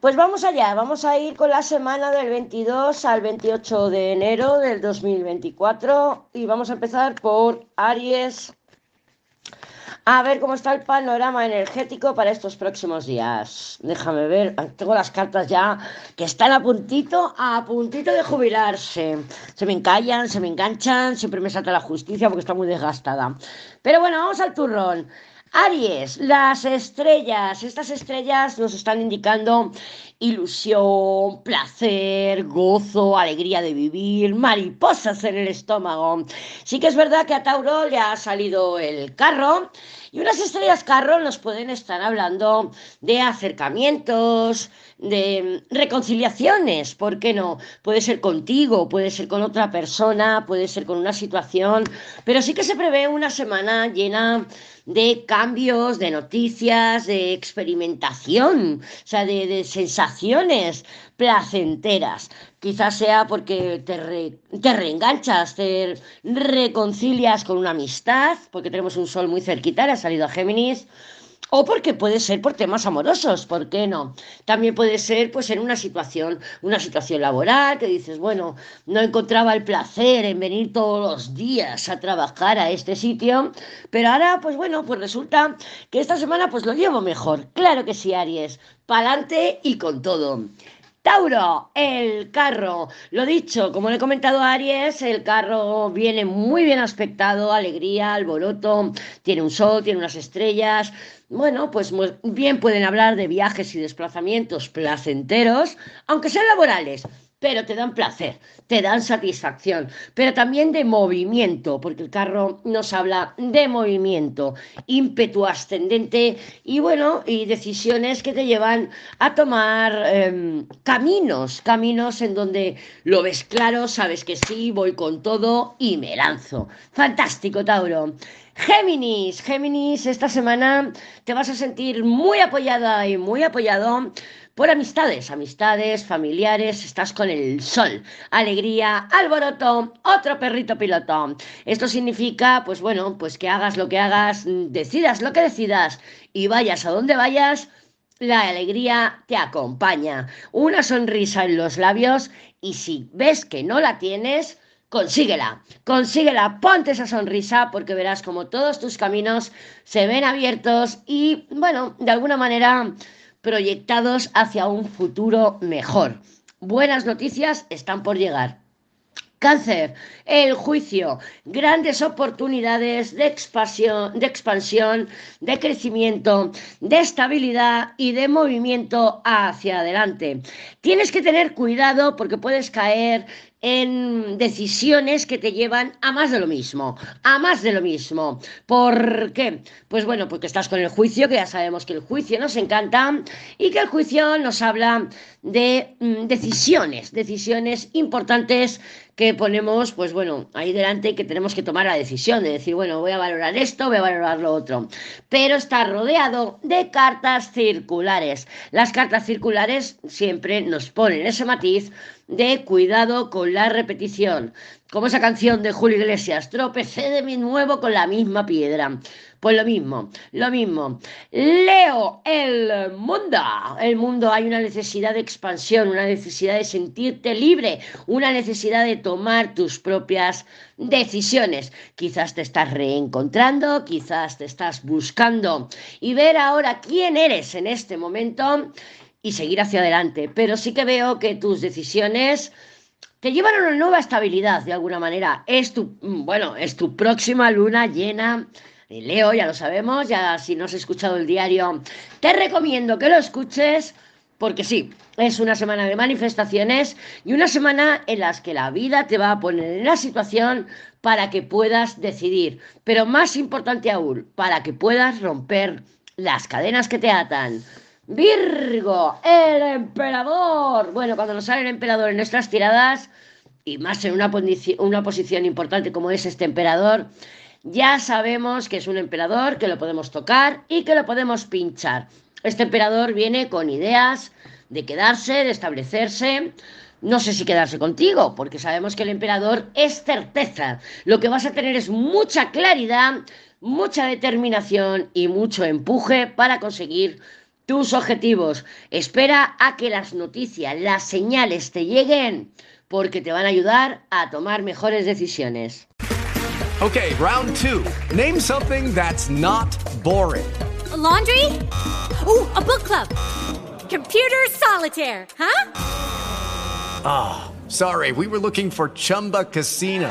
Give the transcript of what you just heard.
Pues vamos allá, vamos a ir con la semana del 22 al 28 de enero del 2024 y vamos a empezar por Aries. A ver cómo está el panorama energético para estos próximos días. Déjame ver, tengo las cartas ya que están a puntito, a puntito de jubilarse. Se me encallan, se me enganchan, siempre me salta la justicia porque está muy desgastada. Pero bueno, vamos al turrón. Aries, las estrellas. Estas estrellas nos están indicando ilusión, placer, gozo, alegría de vivir, mariposas en el estómago. Sí que es verdad que a Tauro le ha salido el carro y unas estrellas carro nos pueden estar hablando de acercamientos, de reconciliaciones, ¿por qué no? Puede ser contigo, puede ser con otra persona, puede ser con una situación, pero sí que se prevé una semana llena de cambios, de noticias, de experimentación, o sea, de, de sensaciones placenteras. Quizás sea porque te, te reenganchas, te reconcilias con una amistad, porque tenemos un sol muy cerquita, le ha salido a Géminis o porque puede ser por temas amorosos, ¿por qué no? También puede ser pues en una situación, una situación laboral que dices, bueno, no encontraba el placer en venir todos los días a trabajar a este sitio, pero ahora pues bueno, pues resulta que esta semana pues lo llevo mejor. Claro que sí, Aries, pa'lante y con todo. Tauro, el carro. Lo dicho, como le he comentado a Aries, el carro viene muy bien aspectado, alegría, alboroto, tiene un sol, tiene unas estrellas. Bueno, pues bien pueden hablar de viajes y desplazamientos placenteros, aunque sean laborales, pero te dan placer, te dan satisfacción, pero también de movimiento, porque el carro nos habla de movimiento, ímpetu ascendente y bueno, y decisiones que te llevan a tomar eh, caminos, caminos en donde lo ves claro, sabes que sí, voy con todo y me lanzo. Fantástico, Tauro. Géminis, Géminis, esta semana te vas a sentir muy apoyada y muy apoyado por amistades, amistades, familiares, estás con el sol, alegría, alboroto, otro perrito piloto. Esto significa, pues bueno, pues que hagas lo que hagas, decidas lo que decidas y vayas a donde vayas, la alegría te acompaña. Una sonrisa en los labios y si ves que no la tienes, consíguela, consíguela, ponte esa sonrisa porque verás como todos tus caminos se ven abiertos y, bueno, de alguna manera proyectados hacia un futuro mejor. Buenas noticias están por llegar. Cáncer, el juicio, grandes oportunidades de expansión, de expansión, de crecimiento, de estabilidad y de movimiento hacia adelante. Tienes que tener cuidado porque puedes caer en decisiones que te llevan a más de lo mismo, a más de lo mismo. ¿Por qué? Pues bueno, porque estás con el juicio, que ya sabemos que el juicio nos encanta y que el juicio nos habla de mm, decisiones, decisiones importantes que ponemos, pues bueno, ahí delante que tenemos que tomar la decisión de decir, bueno, voy a valorar esto, voy a valorar lo otro. Pero está rodeado de cartas circulares. Las cartas circulares siempre nos ponen ese matiz de cuidado con la repetición. Como esa canción de Julio Iglesias, tropecé de mi nuevo con la misma piedra. Pues lo mismo, lo mismo. Leo, el mundo. El mundo hay una necesidad de expansión, una necesidad de sentirte libre, una necesidad de tomar tus propias decisiones. Quizás te estás reencontrando, quizás te estás buscando y ver ahora quién eres en este momento y seguir hacia adelante. Pero sí que veo que tus decisiones te llevan a una nueva estabilidad de alguna manera. Es tu, bueno, es tu próxima luna llena. Leo, ya lo sabemos, ya si no has escuchado el diario, te recomiendo que lo escuches porque sí, es una semana de manifestaciones y una semana en las que la vida te va a poner en la situación para que puedas decidir, pero más importante aún, para que puedas romper las cadenas que te atan. Virgo, el emperador. Bueno, cuando nos sale el emperador en nuestras tiradas, y más en una, una posición importante como es este emperador, ya sabemos que es un emperador, que lo podemos tocar y que lo podemos pinchar. Este emperador viene con ideas de quedarse, de establecerse. No sé si quedarse contigo, porque sabemos que el emperador es certeza. Lo que vas a tener es mucha claridad, mucha determinación y mucho empuje para conseguir tus objetivos. Espera a que las noticias, las señales te lleguen, porque te van a ayudar a tomar mejores decisiones. Okay, round two. Name something that's not boring. A laundry? Ooh, a book club. Computer solitaire, huh? Ah, oh, sorry, we were looking for Chumba Casino.